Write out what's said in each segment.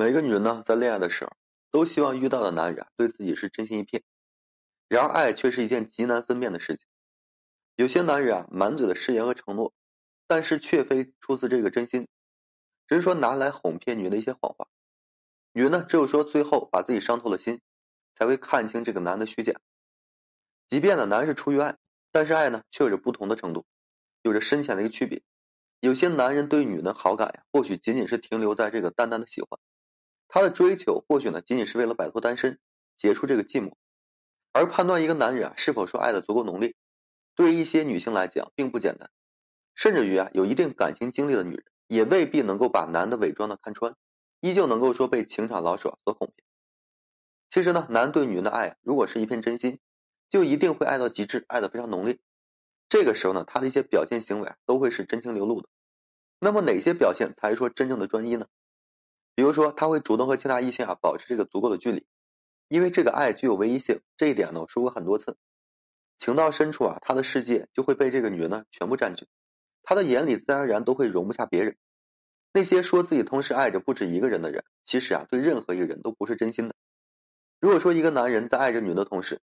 每个女人呢，在恋爱的时候，都希望遇到的男人对自己是真心一片。然而，爱却是一件极难分辨的事情。有些男人啊，满嘴的誓言和承诺，但是却非出自这个真心，只是说拿来哄骗女人的一些谎话。女人呢，只有说最后把自己伤透了心，才会看清这个男的虚假。即便呢，男人是出于爱，但是爱呢，却有着不同的程度，有着深浅的一个区别。有些男人对女人的好感呀，或许仅仅是停留在这个淡淡的喜欢，他的追求或许呢，仅仅是为了摆脱单身，结束这个寂寞。而判断一个男人啊，是否说爱的足够浓烈。对于一些女性来讲，并不简单，甚至于啊，有一定感情经历的女人，也未必能够把男的伪装的看穿，依旧能够说被情场老手所哄骗。其实呢，男对女人的爱，如果是一片真心，就一定会爱到极致，爱的非常浓烈。这个时候呢，他的一些表现行为啊，都会是真情流露的。那么哪些表现才是说真正的专一呢？比如说，他会主动和其他异性啊保持这个足够的距离，因为这个爱具有唯一性。这一点呢，我说过很多次。情到深处啊，他的世界就会被这个女人呢全部占据，他的眼里自然而然都会容不下别人。那些说自己同时爱着不止一个人的人，其实啊对任何一个人都不是真心的。如果说一个男人在爱着女人的同时，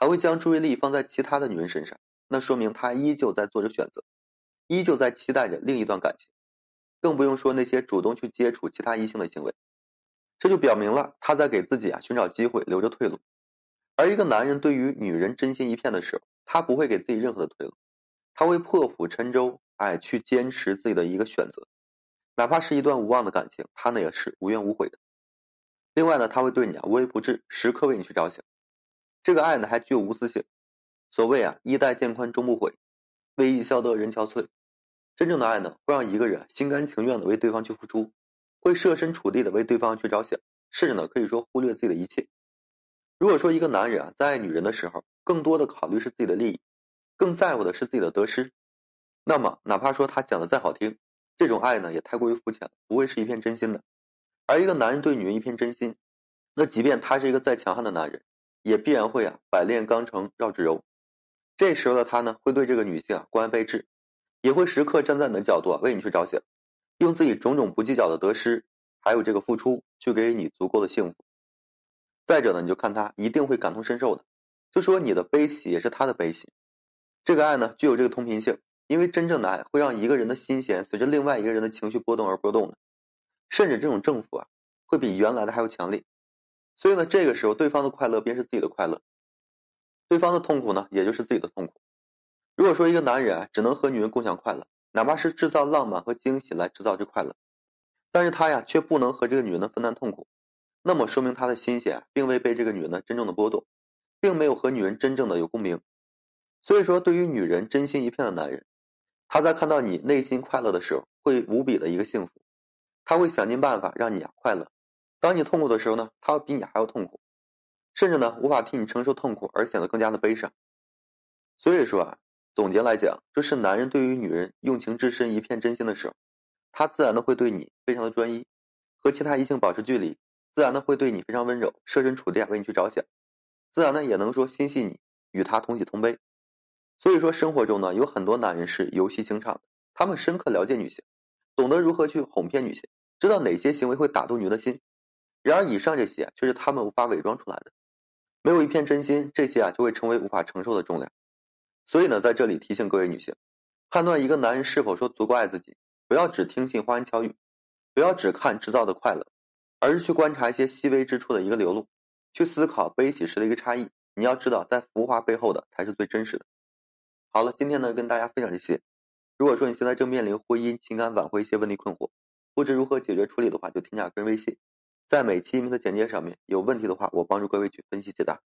还会将注意力放在其他的女人身上，那说明他依旧在做着选择，依旧在期待着另一段感情，更不用说那些主动去接触其他异性的行为。这就表明了他在给自己啊寻找机会，留着退路。而一个男人对于女人真心一片的时候，他不会给自己任何的退路，他会破釜沉舟，哎，去坚持自己的一个选择，哪怕是一段无望的感情，他呢也是无怨无悔的。另外呢，他会对你啊无微不至，时刻为你去着想，这个爱呢还具有无私性。所谓啊，衣带渐宽终不悔，为伊消得人憔悴。真正的爱呢，会让一个人心甘情愿的为对方去付出，会设身处地的为对方去着想，甚至呢可以说忽略自己的一切。如果说一个男人啊，在爱女人的时候，更多的考虑是自己的利益，更在乎的是自己的得失，那么哪怕说他讲的再好听，这种爱呢，也太过于肤浅，不会是一片真心的。而一个男人对女人一片真心，那即便他是一个再强悍的男人，也必然会啊，百炼钢成绕指柔。这时候的他呢，会对这个女性啊关爱备至，也会时刻站在你的角度啊为你去着想，用自己种种不计较的得失，还有这个付出，去给予你足够的幸福。再者呢，你就看他一定会感同身受的，就说你的悲喜也是他的悲喜。这个爱呢，具有这个同频性，因为真正的爱会让一个人的心弦随着另外一个人的情绪波动而波动的，甚至这种政府啊，会比原来的还要强烈。所以呢，这个时候对方的快乐便是自己的快乐，对方的痛苦呢，也就是自己的痛苦。如果说一个男人啊，只能和女人共享快乐，哪怕是制造浪漫和惊喜来制造这快乐，但是他呀，却不能和这个女人的分担痛苦。那么说明他的心弦并未被这个女人呢真正的拨动，并没有和女人真正的有共鸣。所以说，对于女人真心一片的男人，他在看到你内心快乐的时候，会无比的一个幸福，他会想尽办法让你啊快乐。当你痛苦的时候呢，他比你还要痛苦，甚至呢无法替你承受痛苦而显得更加的悲伤。所以说啊，总结来讲，就是男人对于女人用情至深、一片真心的时候，他自然的会对你非常的专一，和其他异性保持距离。自然的会对你非常温柔，设身处地为你去着想，自然呢也能说心系你，与他同喜同悲。所以说生活中呢有很多男人是游戏情场的，他们深刻了解女性，懂得如何去哄骗女性，知道哪些行为会打动女人的心。然而以上这些却是他们无法伪装出来的，没有一片真心，这些啊就会成为无法承受的重量。所以呢在这里提醒各位女性，判断一个男人是否说足够爱自己，不要只听信花言巧语，不要只看制造的快乐。而是去观察一些细微之处的一个流露，去思考悲喜时的一个差异。你要知道，在浮华背后的才是最真实的。好了，今天呢跟大家分享这些。如果说你现在正面临婚姻、情感挽回一些问题困惑，不知如何解决处理的话，就添加个人微信，在每期音频的简介上面。有问题的话，我帮助各位去分析解答。